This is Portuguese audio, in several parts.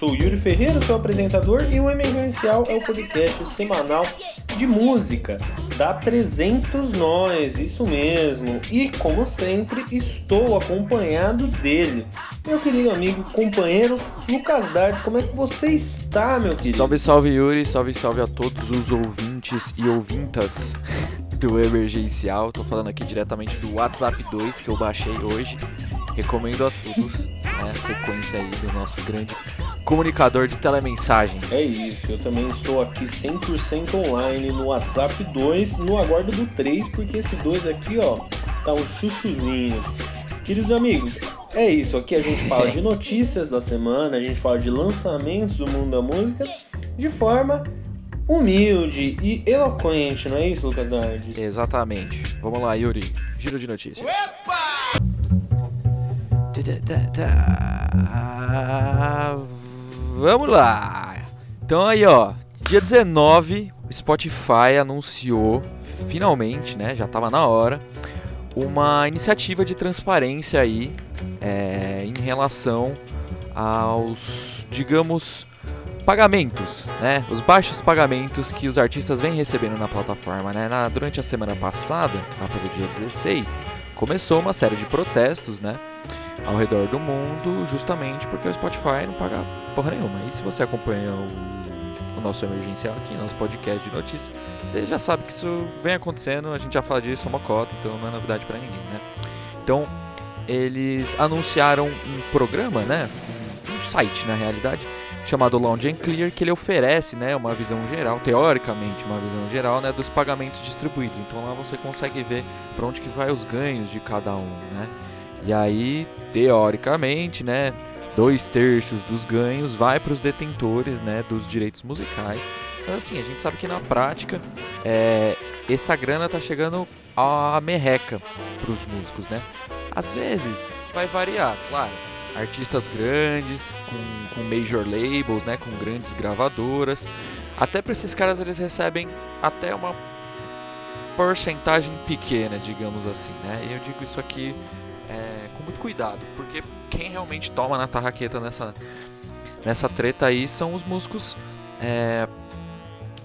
sou Yuri Ferreira, sou apresentador, e o Emergencial é o podcast semanal de música da 300 Nós, isso mesmo. E como sempre, estou acompanhado dele, meu querido amigo, companheiro Lucas Dardes. Como é que você está, meu querido? Salve, salve Yuri, salve, salve a todos os ouvintes e ouvintas do Emergencial. Tô falando aqui diretamente do WhatsApp 2 que eu baixei hoje. Recomendo a todos né, a sequência aí do nosso grande comunicador de telemensagens. É isso, eu também estou aqui 100% online no WhatsApp 2, no aguardo do 3, porque esse 2 aqui, ó, tá um chuchuzinho. Queridos amigos, é isso, aqui a gente fala de notícias da semana, a gente fala de lançamentos do mundo da música de forma humilde e eloquente, não é isso, Lucas Nardes? Exatamente. Vamos lá, Yuri. Giro de notícias. Vamos lá. Então aí, ó, dia 19, o Spotify anunciou finalmente, né, já tava na hora, uma iniciativa de transparência aí é, em relação aos, digamos, pagamentos, né? Os baixos pagamentos que os artistas vêm recebendo na plataforma, né? Na, durante a semana passada, lá pelo dia 16, começou uma série de protestos, né? Ao redor do mundo, justamente porque o Spotify não paga porra nenhuma. E se você acompanha o, o nosso emergencial aqui, nosso podcast de notícias, você já sabe que isso vem acontecendo, a gente já fala disso, é uma cota, então não é novidade para ninguém, né? Então, eles anunciaram um programa, né? Um, site, na realidade, chamado Launch and Clear, que ele oferece né, uma visão geral, teoricamente uma visão geral, né, dos pagamentos distribuídos. Então lá você consegue ver para onde que vai os ganhos de cada um, né? E aí, teoricamente, né, dois terços dos ganhos vai para os detentores, né, dos direitos musicais. Mas assim, a gente sabe que na prática, é, essa grana tá chegando a merreca para os músicos, né? Às vezes vai variar, claro artistas grandes, com, com major labels, né, com grandes gravadoras. Até para esses caras eles recebem até uma porcentagem pequena, digamos assim, né? E eu digo isso aqui muito cuidado, porque quem realmente toma na tarraqueta nessa, nessa treta aí são os músicos é,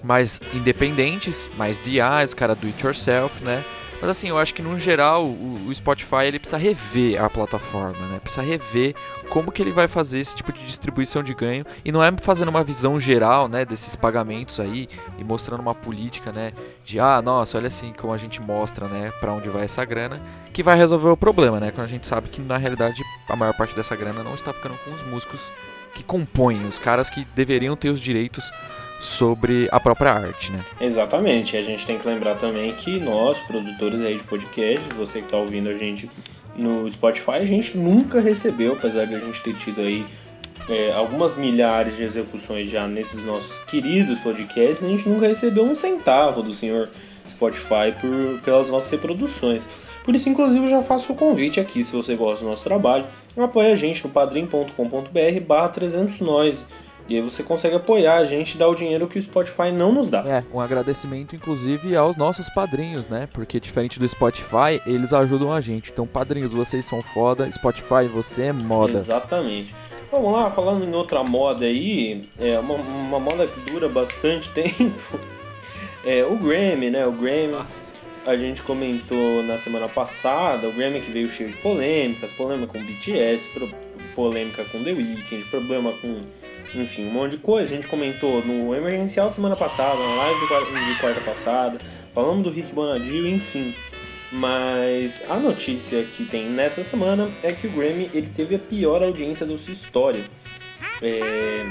mais independentes, mais DI, os caras do it yourself, né? Mas assim, eu acho que no geral o, o, Spotify ele precisa rever a plataforma, né? Precisa rever como que ele vai fazer esse tipo de distribuição de ganho e não é fazendo uma visão geral, né, desses pagamentos aí e mostrando uma política, né, de ah, nossa, olha assim como a gente mostra, né, para onde vai essa grana, que vai resolver o problema, né? Quando a gente sabe que na realidade a maior parte dessa grana não está ficando com os músicos que compõem, os caras que deveriam ter os direitos sobre a própria arte, né? Exatamente. A gente tem que lembrar também que nós, produtores aí de podcast, você que está ouvindo a gente no Spotify, a gente nunca recebeu, apesar de a gente ter tido aí é, algumas milhares de execuções já nesses nossos queridos podcasts, a gente nunca recebeu um centavo do senhor Spotify por, pelas nossas reproduções. Por isso, inclusive, eu já faço o convite aqui, se você gosta do nosso trabalho, apoie a gente no padrim.com.br barra 300 nós. E aí você consegue apoiar a gente e dar o dinheiro que o Spotify não nos dá. É, um agradecimento inclusive aos nossos padrinhos, né? Porque diferente do Spotify, eles ajudam a gente. Então, padrinhos, vocês são foda, Spotify, você é moda. Exatamente. Vamos lá, falando em outra moda aí, é uma, uma moda que dura bastante tempo. É o Grammy, né? O Grammy. Nossa. A gente comentou na semana passada, o Grammy que veio cheio de polêmicas, polêmica com BTS, polêmica com The Weeknd, problema com enfim, um monte de coisa. A gente comentou no emergencial semana passada, na live de quarta, de quarta passada, falamos do Rick Bonadio, enfim. Mas a notícia que tem nessa semana é que o Grammy ele teve a pior audiência da sua história. É,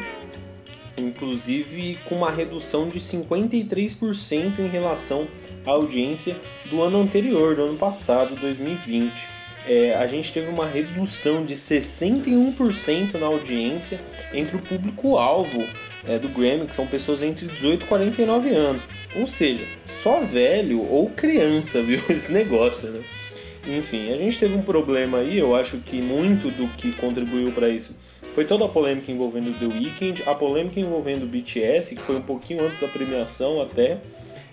inclusive com uma redução de 53% em relação à audiência do ano anterior, do ano passado, 2020 é, a gente teve uma redução de 61% na audiência entre o público-alvo é, do Grammy, que são pessoas entre 18 e 49 anos. Ou seja, só velho ou criança viu esse negócio, né? Enfim, a gente teve um problema aí, eu acho que muito do que contribuiu para isso foi toda a polêmica envolvendo The Weeknd, a polêmica envolvendo o BTS, que foi um pouquinho antes da premiação até,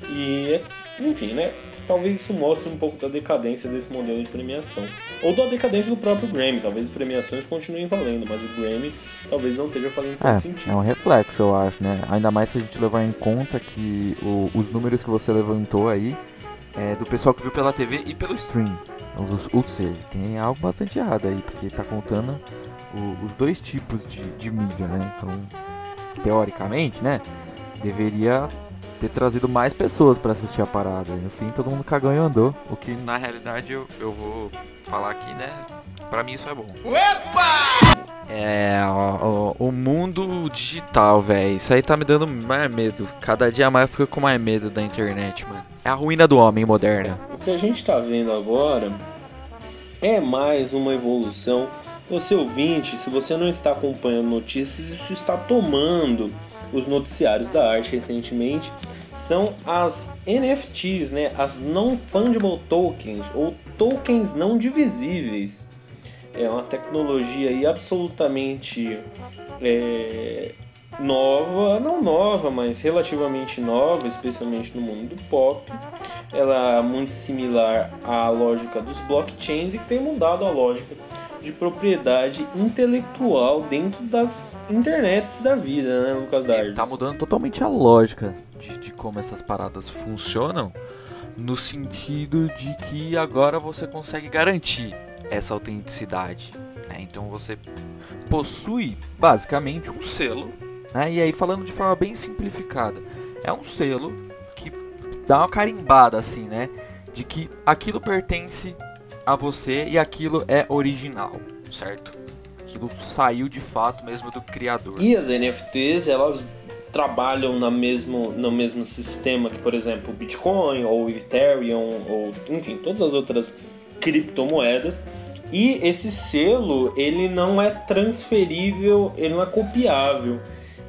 e enfim, né? Talvez isso mostre um pouco da decadência desse modelo de premiação. ou da decadência do próprio Grammy. Talvez as premiações continuem valendo, mas o Grammy talvez não esteja fazendo todo é, sentido. É um reflexo, eu acho, né? Ainda mais se a gente levar em conta que o, os números que você levantou aí é do pessoal que viu pela TV e pelo stream. Ou seja, tem algo bastante errado aí, porque tá contando o, os dois tipos de, de mídia, né? Então, teoricamente, né? Deveria ter trazido mais pessoas para assistir a parada. No fim, todo mundo cagou e andou. O que na realidade eu, eu vou falar aqui, né? Pra mim isso é bom. Opa! É, o, o mundo digital, velho. Isso aí tá me dando mais medo. Cada dia mais eu fico com mais medo da internet, mano. É a ruína do homem moderna. O que a gente tá vendo agora é mais uma evolução. Você ouvinte, se você não está acompanhando notícias, isso está tomando os noticiários da arte recentemente são as NFTs, né? as Non-Fungible Tokens, ou tokens não divisíveis. É uma tecnologia absolutamente é, nova, não nova, mas relativamente nova, especialmente no mundo do pop. Ela é muito similar à lógica dos blockchains e que tem mudado a lógica de propriedade intelectual dentro das internets da vida, né, Lucas Dardes? Tá mudando totalmente a lógica de, de como essas paradas funcionam, no sentido de que agora você consegue garantir essa autenticidade. Né? Então você possui basicamente um selo, né? e aí falando de forma bem simplificada, é um selo que dá uma carimbada assim, né? De que aquilo pertence a você e aquilo é original, certo? Aquilo saiu de fato mesmo do criador. E as NFTs, elas trabalham na mesmo, no mesmo sistema que, por exemplo, o Bitcoin ou o Ethereum ou, enfim, todas as outras criptomoedas. E esse selo, ele não é transferível, ele não é copiável.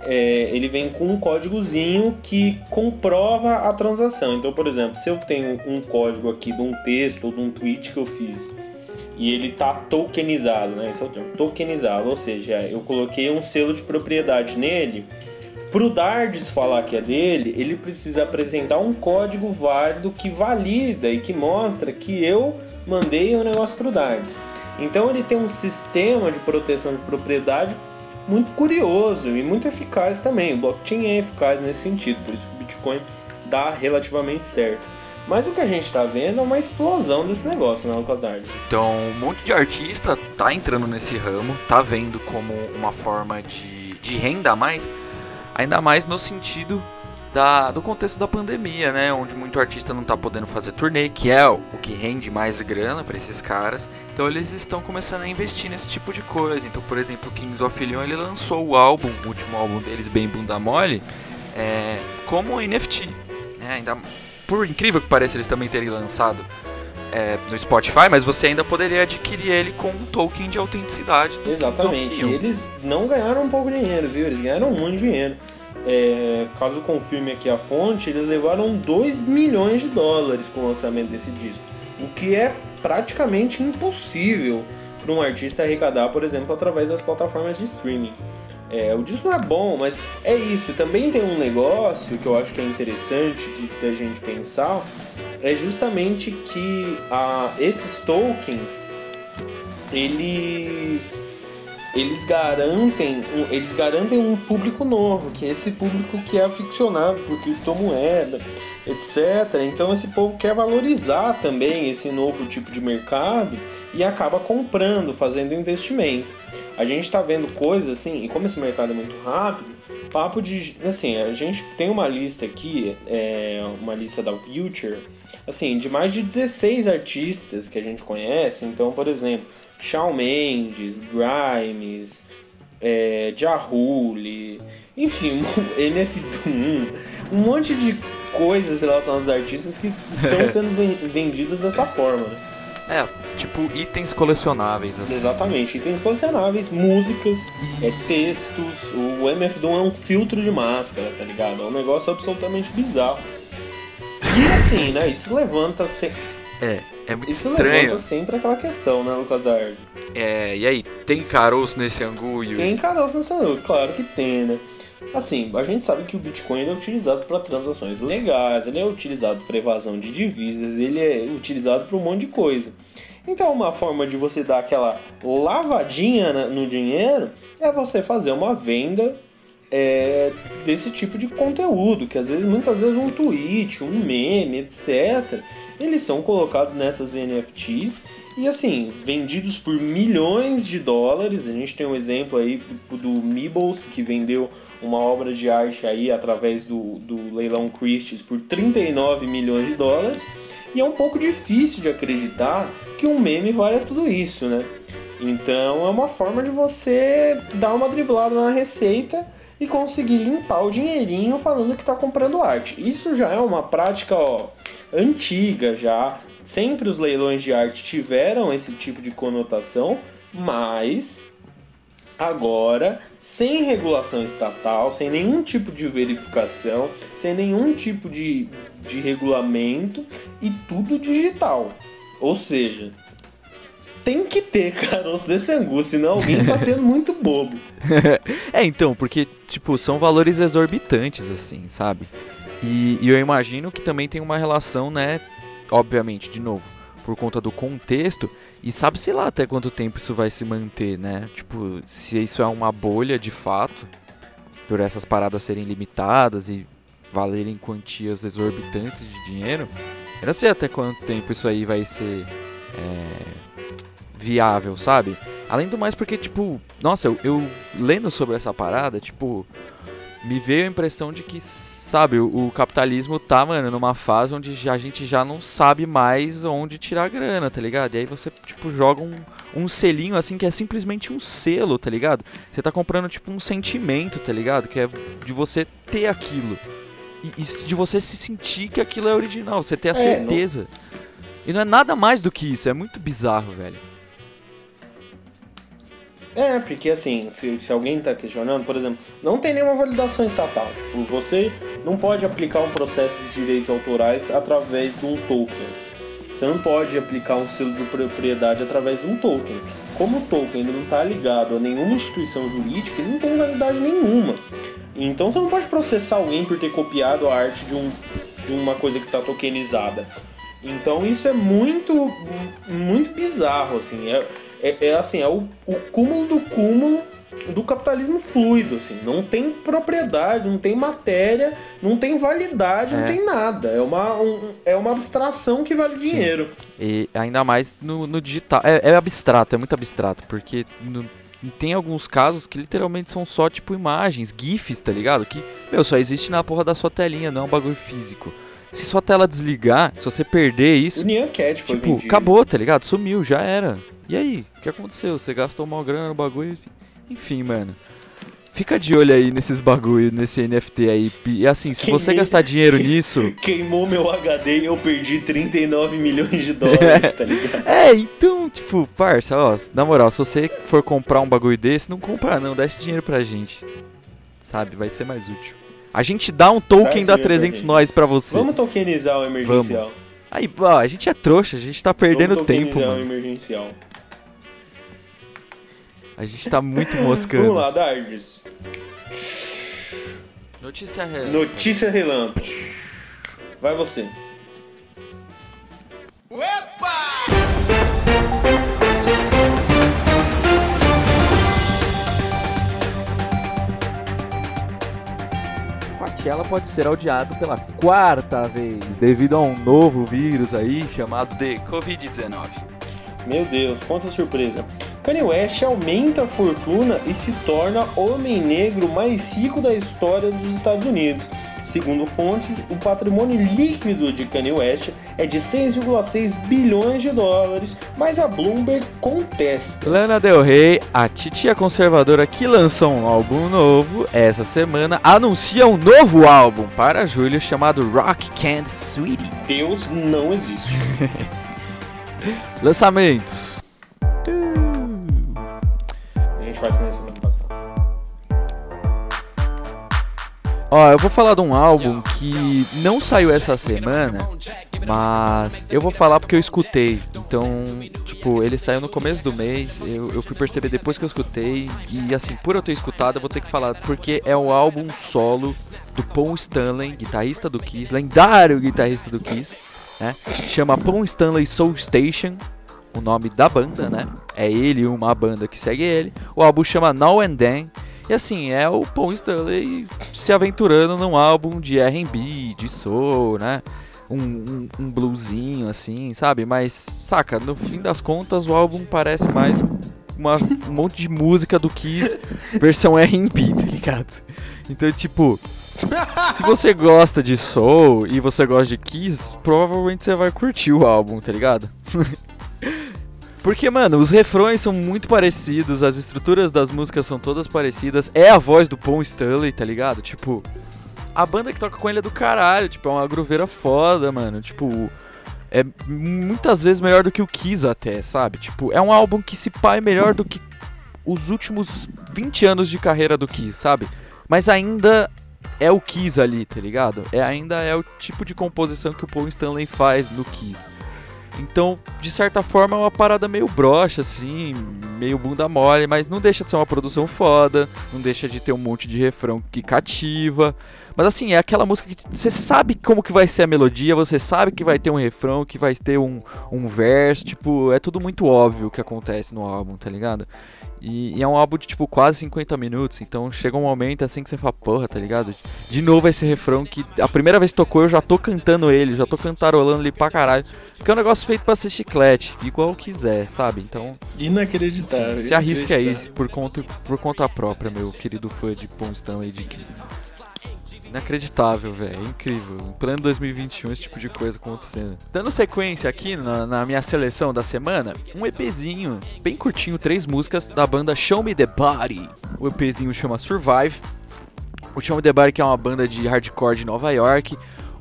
É, ele vem com um códigozinho que comprova a transação. Então, por exemplo, se eu tenho um código aqui de um texto ou de um tweet que eu fiz e ele está tokenizado, né? Esse é o termo, tokenizado, ou seja, eu coloquei um selo de propriedade nele. Para o Dardes falar que é dele, ele precisa apresentar um código válido que valida e que mostra que eu mandei o um negócio para o Dardes. Então ele tem um sistema de proteção de propriedade muito curioso e muito eficaz também. O blockchain é eficaz nesse sentido, por isso que o Bitcoin dá relativamente certo. Mas o que a gente está vendo é uma explosão desse negócio, né, Lucas Dardes? Então, um monte de artista tá entrando nesse ramo, tá vendo como uma forma de, de renda a mais, ainda mais no sentido da, do contexto da pandemia, né? Onde muito artista não está podendo fazer turnê, que é o que rende mais grana para esses caras. Então eles estão começando a investir nesse tipo de coisa. Então, por exemplo, o Kings of Leon ele lançou o álbum, o último álbum deles, bem bunda mole, é, como NFT. Né? Ainda, por incrível que pareça, eles também terem lançado é, no Spotify, mas você ainda poderia adquirir ele com um token de autenticidade. Exatamente. E eles não ganharam um pouco de dinheiro, viu? Eles ganharam muito dinheiro é, caso confirme aqui a fonte, eles levaram 2 milhões de dólares com o lançamento desse disco, o que é praticamente impossível para um artista arrecadar, por exemplo, através das plataformas de streaming. É, o disco não é bom, mas é isso. Também tem um negócio que eu acho que é interessante de, de a gente pensar, é justamente que a, esses tokens, eles eles garantem, eles garantem um público novo, que é esse público que é aficionado por criptomoeda, etc. Então esse povo quer valorizar também esse novo tipo de mercado e acaba comprando, fazendo investimento. A gente está vendo coisas assim, e como esse mercado é muito rápido, papo de. Assim, a gente tem uma lista aqui, é, uma lista da Future, assim, de mais de 16 artistas que a gente conhece. Então, por exemplo, Shawn Mendes, Grimes, é, Jahuli, enfim, NF1, um monte de coisas relacionadas aos artistas que estão sendo vendidas dessa forma? É, tipo itens colecionáveis, assim. Exatamente, itens colecionáveis, músicas, é, textos. O MF2 é um filtro de máscara, tá ligado? É um negócio absolutamente bizarro. E assim, né? Isso levanta. Se... É, é muito Isso estranho. levanta sempre aquela questão, né, Lucas Dard? É, e aí, tem caroço nesse angu, Yuri? Tem caroço nesse angu, claro que tem, né? Assim, a gente sabe que o Bitcoin é utilizado para transações legais, ele é utilizado para evasão de divisas, ele é utilizado para um monte de coisa. Então, uma forma de você dar aquela lavadinha no dinheiro é você fazer uma venda é, desse tipo de conteúdo, que às vezes, muitas vezes um tweet, um meme, etc. Eles são colocados nessas NFTs e assim, vendidos por milhões de dólares. A gente tem um exemplo aí do Meebles, que vendeu uma obra de arte aí através do, do leilão Christie's por 39 milhões de dólares. E é um pouco difícil de acreditar que um meme valha tudo isso, né? Então é uma forma de você dar uma driblada na receita e conseguir limpar o dinheirinho falando que está comprando arte. Isso já é uma prática ó, antiga já. Sempre os leilões de arte tiveram esse tipo de conotação, mas agora, sem regulação estatal, sem nenhum tipo de verificação, sem nenhum tipo de, de regulamento e tudo digital. Ou seja, tem que ter caroço desse angu, senão alguém tá sendo muito bobo. é, então, porque, tipo, são valores exorbitantes, assim, sabe? E, e eu imagino que também tem uma relação, né? Obviamente, de novo, por conta do contexto, e sabe, sei lá, até quanto tempo isso vai se manter, né? Tipo, se isso é uma bolha de fato, por essas paradas serem limitadas e valerem quantias exorbitantes de dinheiro, eu não sei até quanto tempo isso aí vai ser é, viável, sabe? Além do mais, porque, tipo, nossa, eu, eu, lendo sobre essa parada, tipo, me veio a impressão de que, sabe, o, o, capitalismo tá, mano, numa fase onde a gente já não sabe mais onde tirar grana, tá ligado? E aí você, tipo, joga um, um selinho assim que é simplesmente um selo, tá ligado? Você tá comprando, tipo, um sentimento, tá ligado? Que é de você ter aquilo. E, e de você se sentir que aquilo é original, você ter a é, certeza. Não... E não é nada mais do que isso, é muito bizarro, velho. É, porque assim, se, se alguém está questionando, por exemplo, não tem nenhuma validação estatal. Tipo, você não pode aplicar um processo de direitos autorais através de um token. Você não pode aplicar um selo de propriedade através de um token. Como o token não está ligado a nenhuma instituição jurídica, ele não tem validade nenhuma. Então você não pode processar alguém por ter copiado a arte de, um, de uma coisa que está tokenizada. Então isso é muito, muito bizarro, assim. É, é, é assim, é o, o cúmulo do cúmulo do capitalismo fluido, assim. Não tem propriedade, não tem matéria, não tem validade, é. não tem nada. É uma, um, é uma abstração que vale dinheiro. Sim. E ainda mais no, no digital. É, é, abstrato, é muito abstrato, porque no, tem alguns casos que literalmente são só, tipo, imagens, GIFs, tá ligado? Que, meu, só existe na porra da sua telinha, não é um bagulho físico. Se sua tela desligar, se você perder isso. O Nyan Cat foi Tipo, vendido. acabou, tá ligado? Sumiu, já era. E aí? O que aconteceu? Você gastou uma grana no bagulho? Enfim, mano. Fica de olho aí nesses bagulho, nesse NFT aí. E assim, se você gastar dinheiro nisso. Queimou meu HD e eu perdi 39 milhões de dólares, tá ligado? É, então, tipo, parça, ó, na moral, se você for comprar um bagulho desse, não compra não, dá esse dinheiro pra gente. Sabe, vai ser mais útil. A gente dá um token dá 300 nós pra você. Vamos tokenizar o emergencial. Vamos. Aí, ó, a gente é trouxa, a gente tá perdendo Vamos tempo, mano. o emergencial. A gente tá muito moscando. Vamos lá, Dardes. Notícia relâmpago. Notícia relâmpago. Vai você. Opa! Coachella pode ser audiado pela quarta vez devido a um novo vírus aí chamado de Covid-19. Meu Deus, quanta surpresa! Kanye West aumenta a fortuna e se torna o homem negro mais rico da história dos Estados Unidos. Segundo fontes, o patrimônio líquido de Kanye West é de 6,6 bilhões de dólares, mas a Bloomberg contesta. Lana Del Rey, a titia conservadora que lançou um álbum novo essa semana, anuncia um novo álbum para julho chamado Rock Candy Sweetie. Deus não existe. Lançamentos faz na semana passada. Ó, eu vou falar de um álbum que não saiu essa semana, mas eu vou falar porque eu escutei. Então, tipo, ele saiu no começo do mês, eu, eu fui perceber depois que eu escutei, e assim, por eu ter escutado, eu vou ter que falar, porque é o álbum solo do Paul Stanley, guitarrista do Kiss, lendário guitarrista do Kiss, né? Chama Paul Stanley Soul Station, o nome da banda, né? É ele uma banda que segue ele. O álbum chama Now and Then. E assim, é o Paul Stanley se aventurando num álbum de R&B, de soul, né? Um, um, um, bluesinho assim, sabe? Mas, saca, no fim das contas o álbum parece mais uma, um monte de música do Kiss versão R&B, tá ligado? Então, tipo, se você gosta de soul e você gosta de Kiss, provavelmente você vai curtir o álbum, tá ligado? Porque, mano, os refrões são muito parecidos, as estruturas das músicas são todas parecidas. É a voz do Paul Stanley, tá ligado? Tipo, a banda que toca com ele é do caralho, tipo, é uma grooveira foda, mano. Tipo, é muitas vezes melhor do que o Kiss até, sabe? Tipo, é um álbum que se pá é melhor do que os últimos 20 anos de carreira do Kiss, sabe? Mas ainda é o Kiss ali, tá ligado? É ainda é o tipo de composição que o Paul Stanley faz no Kiss. Então, de certa forma, é uma parada meio broxa, assim, meio bunda mole, mas não deixa de ser uma produção foda, não deixa de ter um monte de refrão que cativa. Mas assim, é aquela música que você sabe como que vai ser a melodia, você sabe que vai ter um refrão, que vai ter um, um verso, tipo, é tudo muito óbvio o que acontece no álbum, tá ligado? E, e, é um álbum de tipo quase 50 minutos, então chega um momento assim que você fala, porra, tá ligado? De novo esse refrão que a primeira vez que tocou eu já tô cantando ele, já tô cantarolando ali pra caralho. Porque é um negócio feito pra ser chiclete, igual quiser, sabe? Então. Inacreditável. Se arrisca aí por conta, por conta própria, meu querido fã de Paul Stanley de Kiss. Inacreditável, velho. É incrível. Em plano 2021, esse tipo de coisa acontecendo. Dando sequência aqui na, na, minha seleção da semana, um EPzinho, bem curtinho, três músicas, da banda Show Me The Body. O EPzinho chama Survive. O Show Me The Body que é uma banda de hardcore de Nova York.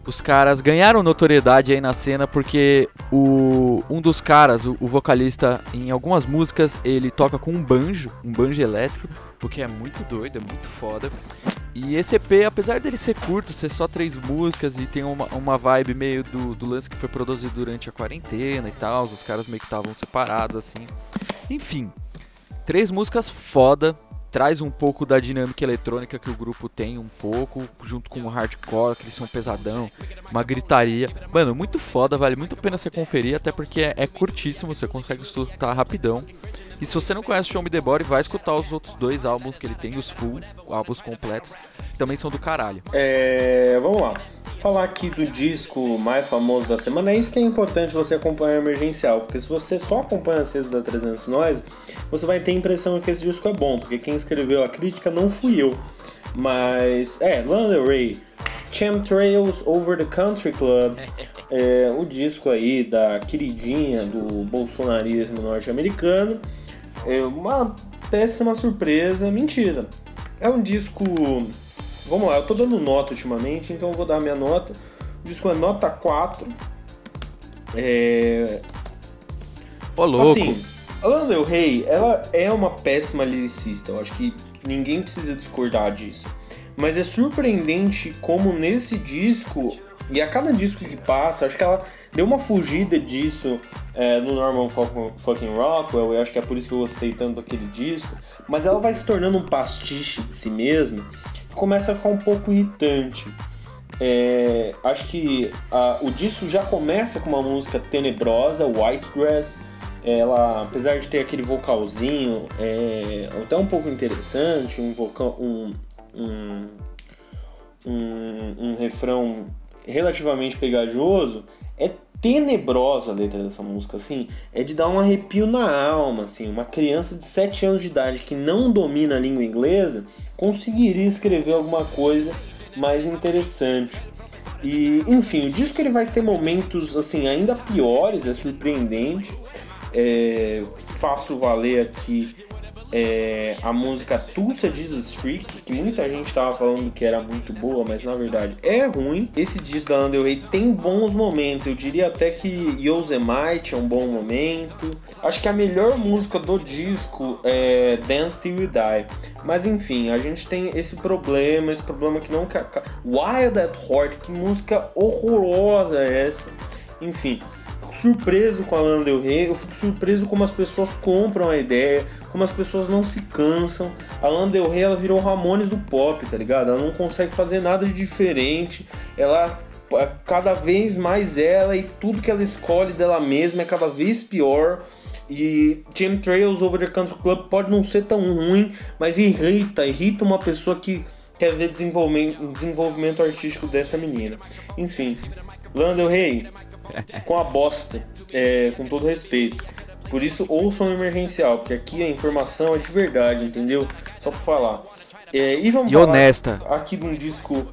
Os caras ganharam notoriedade aí na cena porque o, um dos caras, o, o vocalista, em algumas músicas, ele toca com um banjo, um banjo elétrico, o que é muito doido, é muito foda. E esse EP, apesar dele ser curto, ser só três músicas e tem uma, uma vibe meio do, do lance que foi produzido durante a quarentena e tal, os caras meio que estavam separados assim. Enfim, três músicas foda, traz um pouco da dinâmica eletrônica que o grupo tem, um pouco, junto com o hardcore, que eles são pesadão, uma gritaria. Mano, muito foda, vale muito a pena você conferir, até porque é, é curtíssimo, você consegue escutar rapidão. E se você não conhece o Show Me The Body, vai escutar os outros dois álbuns que ele tem, os full, álbuns completos, que também são do caralho. É, vamos lá. Falar aqui do disco mais famoso da semana, é isso que é importante você acompanhar o emergencial, porque se você só acompanha as redes da 300 Nós, você vai ter a impressão que esse disco é bom, porque quem escreveu a crítica não fui eu. Mas, é, Lana Del Rey, Chemtrails Over the Country Club, é, o disco aí da queridinha do bolsonarismo norte-americano, é uma péssima surpresa. Mentira. É um disco. Vamos lá, eu tô dando nota ultimamente, então eu vou dar a minha nota. O disco é nota 4. É. Ô, louco. Assim, a Lana Del Rey, ela é uma péssima lyricista. Eu acho que ninguém precisa discordar disso. Mas é surpreendente como nesse disco e a cada disco que passa, acho que ela deu uma fugida disso é, no Norman Fucking Rockwell, eu acho que é por isso que eu gostei tanto daquele disco, mas ela vai se tornando um pastiche de si mesma e começa a ficar um pouco irritante. É, acho que a, o disco já começa com uma música tenebrosa, White Dress. Ela, apesar de ter aquele vocalzinho, é até um pouco interessante, um vocal, um, um, um, um refrão relativamente pegajoso, é tenebrosa a letra dessa música, assim, é de dar um arrepio na alma, assim, uma criança de 7 anos de idade que não domina a língua inglesa conseguiria escrever alguma coisa mais interessante. E, enfim, o disco ele vai ter momentos assim ainda piores, é surpreendente. É, faço valer aqui é, a música Tulsa Jesus Freak, que muita gente estava falando que era muito boa, mas na verdade é ruim. Esse disco da Lana tem bons momentos, eu diria até que Yosemite é um bom momento. Acho que a melhor música do disco é Dance Till You Die. Mas enfim, a gente tem esse problema, esse problema que não... Wild at Heart, que música horrorosa é essa? Enfim, surpreso com a Lana Del Rey, eu fico surpreso como as pessoas compram a ideia, como as pessoas não se cansam. A Lana Del Rey ela virou Ramones do pop, tá ligado? Ela não consegue fazer nada de diferente. Ela cada vez mais ela e tudo que ela escolhe dela mesma é cada vez pior. E Team Trails Over the Country Club pode não ser tão ruim, mas irrita, irrita uma pessoa que quer ver desenvolvimento, desenvolvimento artístico dessa menina. Enfim, Lana Del Rey, com a bosta, é, com todo respeito. Por isso, ouçam emergencial, porque aqui a informação é de verdade, entendeu? Só pra falar. É, e vamos e honesta. aqui de um disco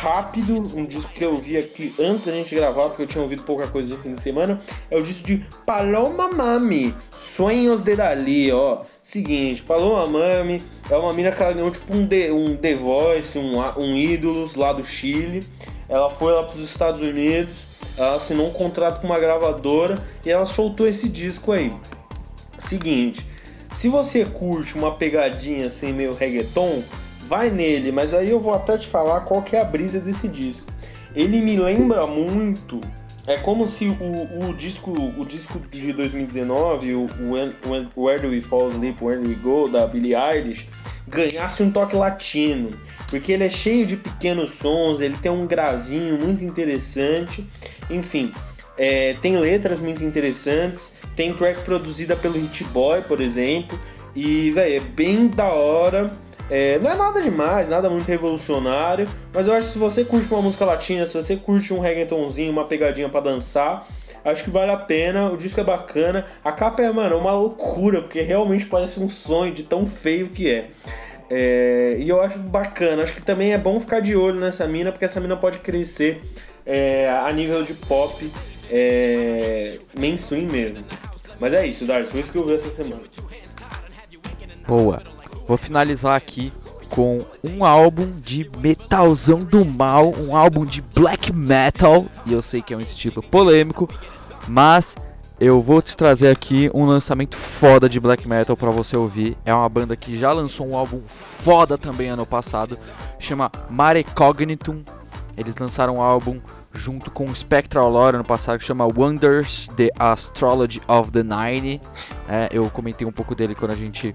rápido, um disco que eu vi aqui antes da gente gravar, porque eu tinha ouvido pouca coisa no fim de semana. É o disco de Paloma Mami, Sonhos de Dali, ó. Seguinte, Paloma Mami é uma mina que ela ganhou tipo um The, um The Voice, um, um Ídolos lá do Chile. Ela foi lá para os Estados Unidos, ela assinou um contrato com uma gravadora e ela soltou esse disco aí. Seguinte, se você curte uma pegadinha assim meio reggaeton, vai nele, mas aí eu vou até te falar qual que é a brisa desse disco. Ele me lembra muito, é como se o, o disco o disco de 2019, o When, When, Where Do We Fall Asleep, Where Do We Go, da Billie Eilish, ganhasse um toque latino, porque ele é cheio de pequenos sons, ele tem um gravinho muito interessante, enfim, é, tem letras muito interessantes, tem track produzida pelo Hit Boy, por exemplo, e velho, é bem da hora. É, não é nada demais, nada muito revolucionário, mas eu acho que se você curte uma música latina, se você curte um reggaetonzinho, uma pegadinha para dançar, acho que vale a pena. O disco é bacana. A capa é, mano, uma loucura, porque realmente parece um sonho de tão feio que é. é e eu acho bacana. Acho que também é bom ficar de olho nessa mina, porque essa mina pode crescer é, a nível de pop é, mainstream mesmo. Mas é isso, Darcy, foi isso que eu vi essa semana. Boa. Vou finalizar aqui com um álbum de metalzão do mal, um álbum de black metal, e eu sei que é um estilo polêmico, mas eu vou te trazer aqui um lançamento foda de black metal para você ouvir. É uma banda que já lançou um álbum foda também ano passado, chama Mare Cognitum. Eles lançaram um álbum junto com Spectral Lore ano passado que chama Wonders the Astrology of the Nine. É, eu comentei um pouco dele quando a gente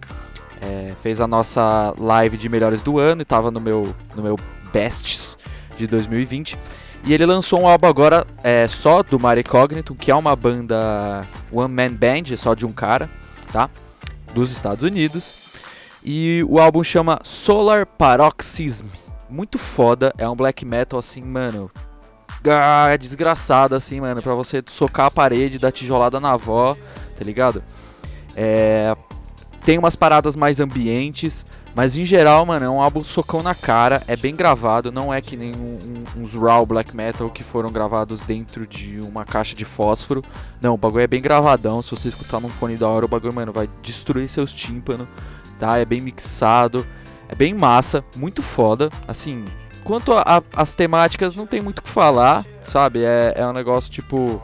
é, fez a nossa live de melhores do ano e estava no meu, no meu Bests de 2020. E ele lançou um álbum agora é, só do Mare Cognitum, que é uma banda One Man Band, só de um cara, tá? Dos Estados Unidos. E o álbum chama Solar Paroxysm. Muito foda, é um black metal assim, mano. Ah, desgraçado assim, mano, pra você socar a parede, dar tijolada na avó, tá ligado? É, tem umas paradas mais ambientes, mas em geral, mano, é um álbum socão na cara, é bem gravado, não é que nem um, um, uns raw black metal que foram gravados dentro de uma caixa de fósforo. Não, o bagulho é bem gravadão, se você escutar num fone da hora, o bagulho, mano, vai destruir seus tímpanos, tá? É bem mixado, é bem massa, muito foda, assim... Quanto às temáticas, não tem muito o que falar, sabe? É, é um negócio tipo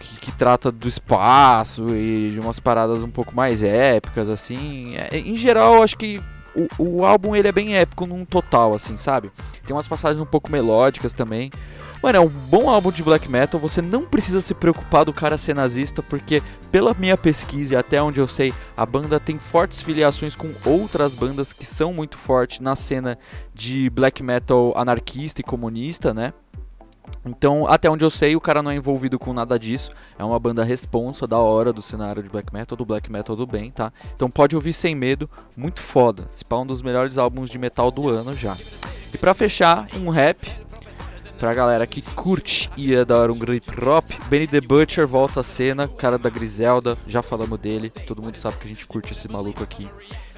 que, que, trata do espaço e de umas paradas um pouco mais épicas, assim. É, em geral, acho que o, o álbum ele é bem épico num total, assim, sabe? Tem umas passagens um pouco melódicas também. Mano, é um bom álbum de black metal. Você não precisa se preocupar do cara ser nazista, porque, pela minha pesquisa e até onde eu sei, a banda tem fortes filiações com outras bandas que são muito fortes na cena de black metal anarquista e comunista, né? Então, até onde eu sei, o cara não é envolvido com nada disso. É uma banda responsa da hora do cenário de black metal, do black metal do bem, tá? Então pode ouvir sem medo, muito foda. Esse é um dos melhores álbuns de metal do ano já. E para fechar, um rap pra galera que curte e adora um grip hop, Benny the Butcher volta à cena, cara da Griselda, já falamos dele, todo mundo sabe que a gente curte esse maluco aqui.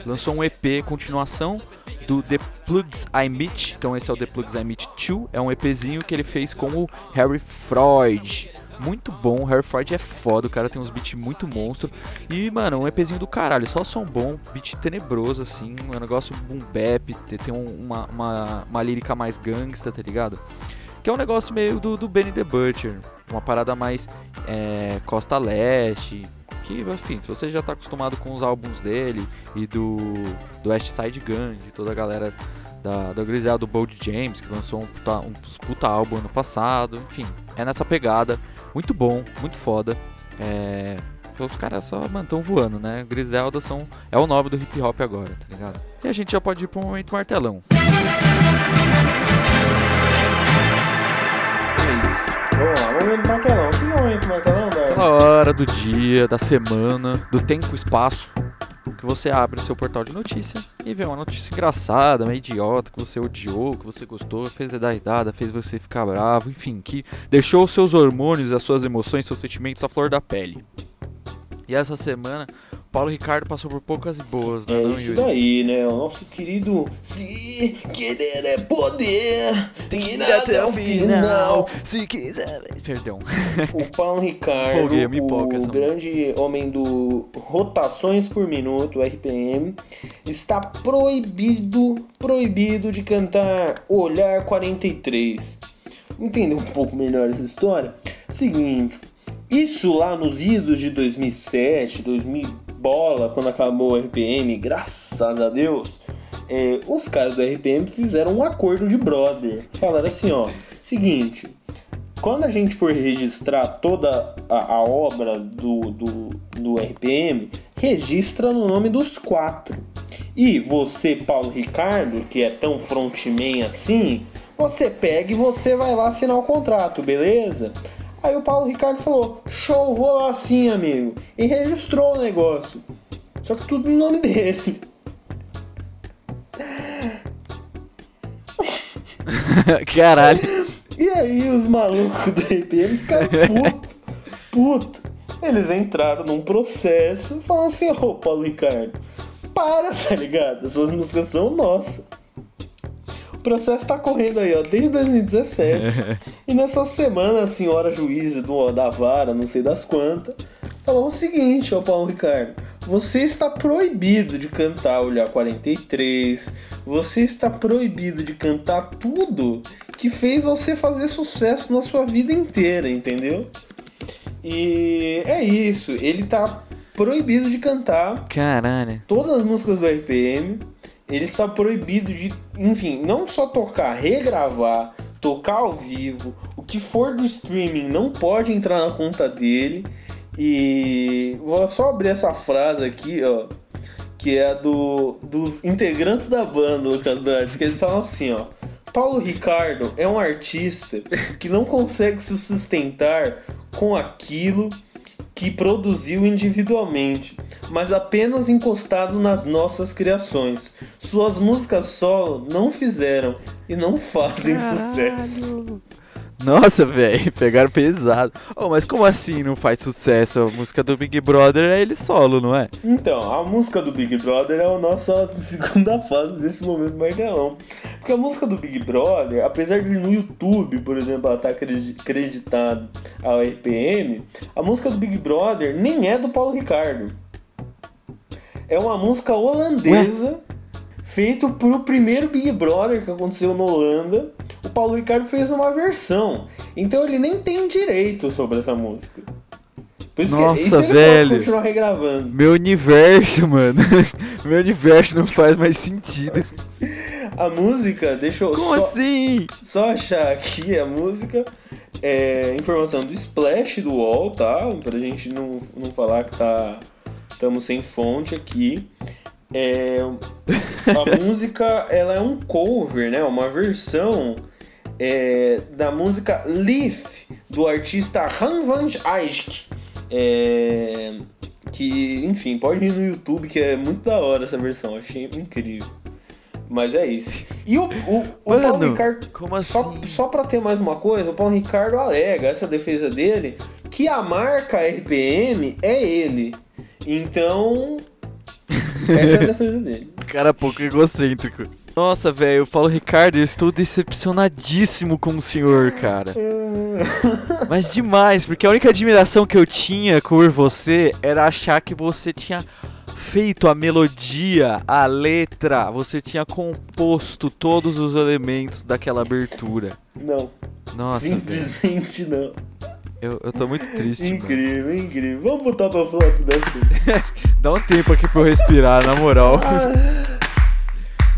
Lançou um EP, continuação do The Plugs I Meet, então esse é o The Plugs I Meet 2, é um EPzinho que ele fez com o Harry Freud. Muito bom, o Harry Freud é foda, o cara tem uns beats muito monstro. E, mano, um EPzinho do caralho, só som bom, beat tenebroso, assim, um negócio boom bap, tem uma, uma, uma lírica mais gangsta, tá ligado? Que é um negócio meio do, do Benny the Butcher. Uma parada mais é, Costa Leste. Que, enfim, se você já está acostumado com os álbuns dele e do, do West Side Gun, de toda a galera da, da Griselda, do Bold James, que lançou um puta, um puta álbum ano passado. Enfim, é nessa pegada. Muito bom, muito foda. É. Os caras só mantão voando, né? Griselda são, é o nome do hip hop agora, tá ligado? E a gente já pode ir pro momento martelão. Vamos lá, momento martelão. Que momento martelão, Aquela hora do dia, da semana, do tempo espaço que você abre o seu portal de notícia e vê uma notícia engraçada, meio idiota, que você odiou, que você gostou, fez dar risada, fez você ficar bravo, enfim, que deixou seus hormônios, as suas emoções, seus sentimentos à flor da pele. E essa semana Paulo Ricardo passou por poucas e boas, né? É não, isso Yuri? daí, né? O nosso querido Se querer é poder, tem que ir até o final. Se quiser. Perdão. O Paulo Ricardo, Empolguei, me empolgo o grande homem do rotações por minuto, RPM, está proibido, proibido de cantar Olhar 43. Entender um pouco melhor essa história? Seguinte, isso lá nos idos de 2007, 2000 bola, quando acabou o RPM, graças a Deus, é, os caras do RPM fizeram um acordo de brother. Falaram assim, ó, seguinte, quando a gente for registrar toda a, a obra do, do, do RPM, registra no nome dos quatro. E você, Paulo Ricardo, que é tão frontman assim, você pega e você vai lá assinar o contrato, beleza? Aí o Paulo Ricardo falou: Show, vou lá sim, amigo. E registrou o negócio. Só que tudo no nome dele. Caralho. E aí os malucos do RPM ficaram puto, puto. Eles entraram num processo e falaram assim, ô Paulo Ricardo, para, tá ligado? Essas músicas são nossas. O processo tá correndo aí, ó, desde 2017. e nessa semana a senhora juíza do, da vara, não sei das quantas, falou o seguinte, ó Paulo Ricardo, você está proibido de cantar Olhar 43, você está proibido de cantar tudo que fez você fazer sucesso na sua vida inteira, entendeu? E é isso, ele tá proibido de cantar Caralho. todas as músicas do RPM. Ele está proibido de, enfim, não só tocar, regravar, tocar ao vivo, o que for do streaming não pode entrar na conta dele. E vou só abrir essa frase aqui, ó, que é do, dos integrantes da banda, Lucas Duarte, que eles falam assim, ó. Paulo Ricardo é um artista que não consegue se sustentar com aquilo que produziu individualmente, mas apenas encostado nas nossas criações. Suas músicas solo não fizeram e não fazem sucesso. Nossa, velho, pegaram pesado. Oh, mas como assim não faz sucesso? A música do Big Brother é ele solo, não é? Então, a música do Big Brother é a nossa segunda fase desse momento martelão. Porque a música do Big Brother, apesar de no YouTube, por exemplo, ela estar creditada ao RPM, a música do Big Brother nem é do Paulo Ricardo. É uma música holandesa, feita pro primeiro Big Brother que aconteceu na Holanda. Paulo Ricardo fez uma versão. Então ele nem tem direito sobre essa música. Por isso Nossa, que isso ele velho. pode continuar regravando. Meu universo, mano. Meu universo não faz mais sentido. A música, deixa eu Como só, assim? só achar aqui a música. É, informação do Splash do UOL, tá? Pra gente não, não falar que tá. Estamos sem fonte aqui. É, a música ela é um cover, né? Uma versão é, da música Leaf do artista Han Van Eyck. É, que, enfim, pode ir no YouTube que é muito da hora essa versão, achei incrível. Mas é isso. E o, o, o Mano, Paulo Ricardo. como Só, assim? só pra ter mais uma coisa, o Paulo Ricardo alega, essa defesa dele, que a marca RPM é ele. Então. Essa é a defesa dele. Cara pouco egocêntrico. Nossa, velho, Paulo Ricardo, eu estou decepcionadíssimo com o senhor, cara. Mas demais, porque a única admiração que eu tinha por você era achar que você tinha feito a melodia, a letra, você tinha composto todos os elementos daquela abertura. Não. Nossa, velho, simplesmente não. eu, eu tô muito triste, mano. Incrível, incrível. Vamos botar pra falar tudo assim. Dá um tempo aqui pra eu respirar, na moral.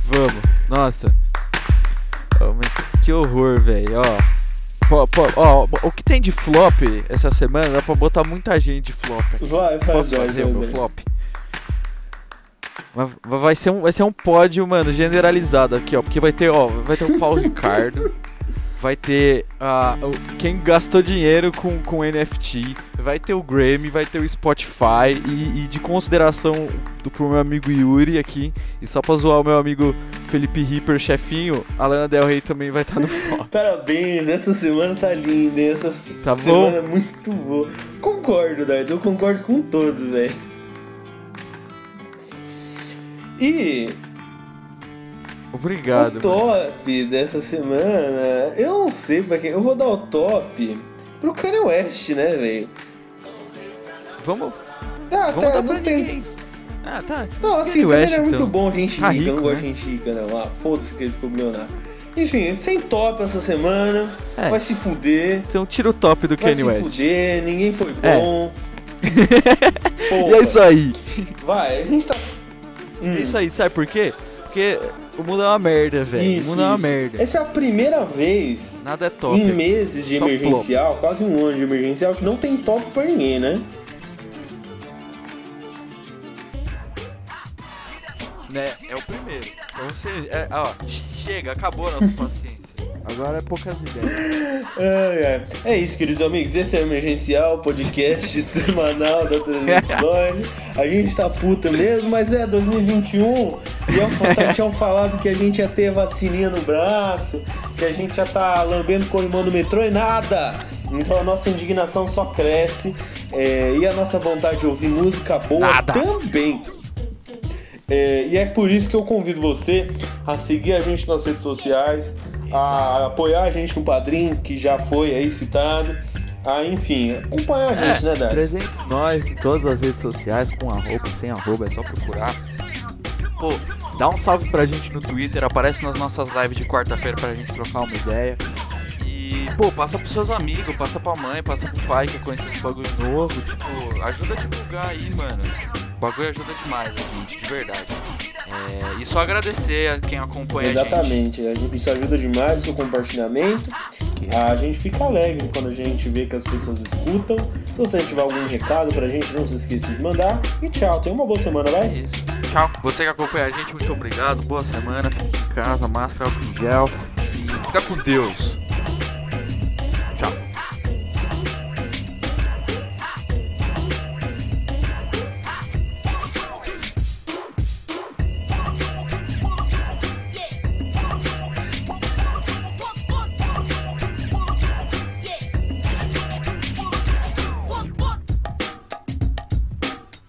Vamos. Nossa. Oh, mas que horror, velho. Ó. pô, pô, ó, o que tem de flop essa semana dá pra botar muita gente de flop. Aqui. Vai, faz Posso vai, fazer vai, o meu flop? Vai- Vai ser, um, vai ser um pódio, mano, generalizado aqui, ó. Porque vai ter, ó, vai ter o Paulo Ricardo, vai ter o- quem gastou dinheiro com, com NFT, vai ter o Grammy, vai ter o Spotify e, e de consideração do, pro meu amigo Yuri aqui, e só pra zoar o meu amigo Felipe Ripper, chefinho, a Lana Del Rey também vai estar no flop. Parabéns, essa semana tá linda? Essa Tá semana bom? é muito boa. Concordo, Dart, eu concordo com todos, velho. E Obrigado. o mano. top dessa semana, eu não sei pra quem. Eu vou dar o top pro Kanye West, né, velho? Vamos, Ah, vamos tá, não tem. ninguém. Ah, tá. Não, assim, Kanye West, é muito então. bom gente Tá rica, eu rico, não gosto né? de gente rica, não. Ah, foda-se que ele ficou milionário. Enfim, sem top essa semana, É. vai se fuder. Então tira o top do Vai Kanye se West. fuder, ninguém foi É. bom. Porra, E é isso aí. Vai, a gente tá. Hum, É isso aí, sabe por quê? Porque o mundo é uma merda, velho. O Isso, mundo é uma isso. merda. Essa é a primeira vez Nada é top. em meses de emergencial, quase um ano de emergencial, que não tem top pra ninguém, né? Né? É o primeiro. Então você. É, ó, chega, acabou a nossa paciência. Agora é poucas ideias. Ai, ai. É isso, queridos amigos. Esse é o Emergencial, podcast semanal da 302. A gente tá puta mesmo, mas é 2021. E eu tinham falado que a gente ia ter vacininha no braço, que a gente já tá lambendo corrimão no metrô e nada. Então a nossa indignação só cresce. é, e a nossa vontade de ouvir música boa Nada. também. É, e é por isso que eu convido você a seguir a gente nas redes sociais, a apoiar a gente no Padrim, que já foi aí citado, a, enfim, acompanhar a gente, né, Dar? 300 nós em todas as redes sociais, com arroba, sem arroba, é só procurar. Pô, dá um salve pra gente no Twitter, aparece nas nossas lives de quarta-feira pra gente trocar uma ideia. E, pô, passa pros seus amigos, passa pra mãe, passa pro pai que é conhecendo um bagulho novo. Tipo, ajuda a divulgar aí, mano. O bagulho ajuda demais a gente, de verdade. É, e só agradecer a quem acompanha a gente. Exatamente, a gente- isso ajuda demais o seu compartilhamento. A gente fica alegre quando a gente vê que as pessoas escutam. Se você tiver algum recado pra gente, não se esqueça de mandar. E tchau, tenha uma boa semana, É vai? isso. Tchau. Você que acompanha a gente, muito obrigado. Boa semana. Fique em casa, máscara, álcool em gel. E fica com Deus.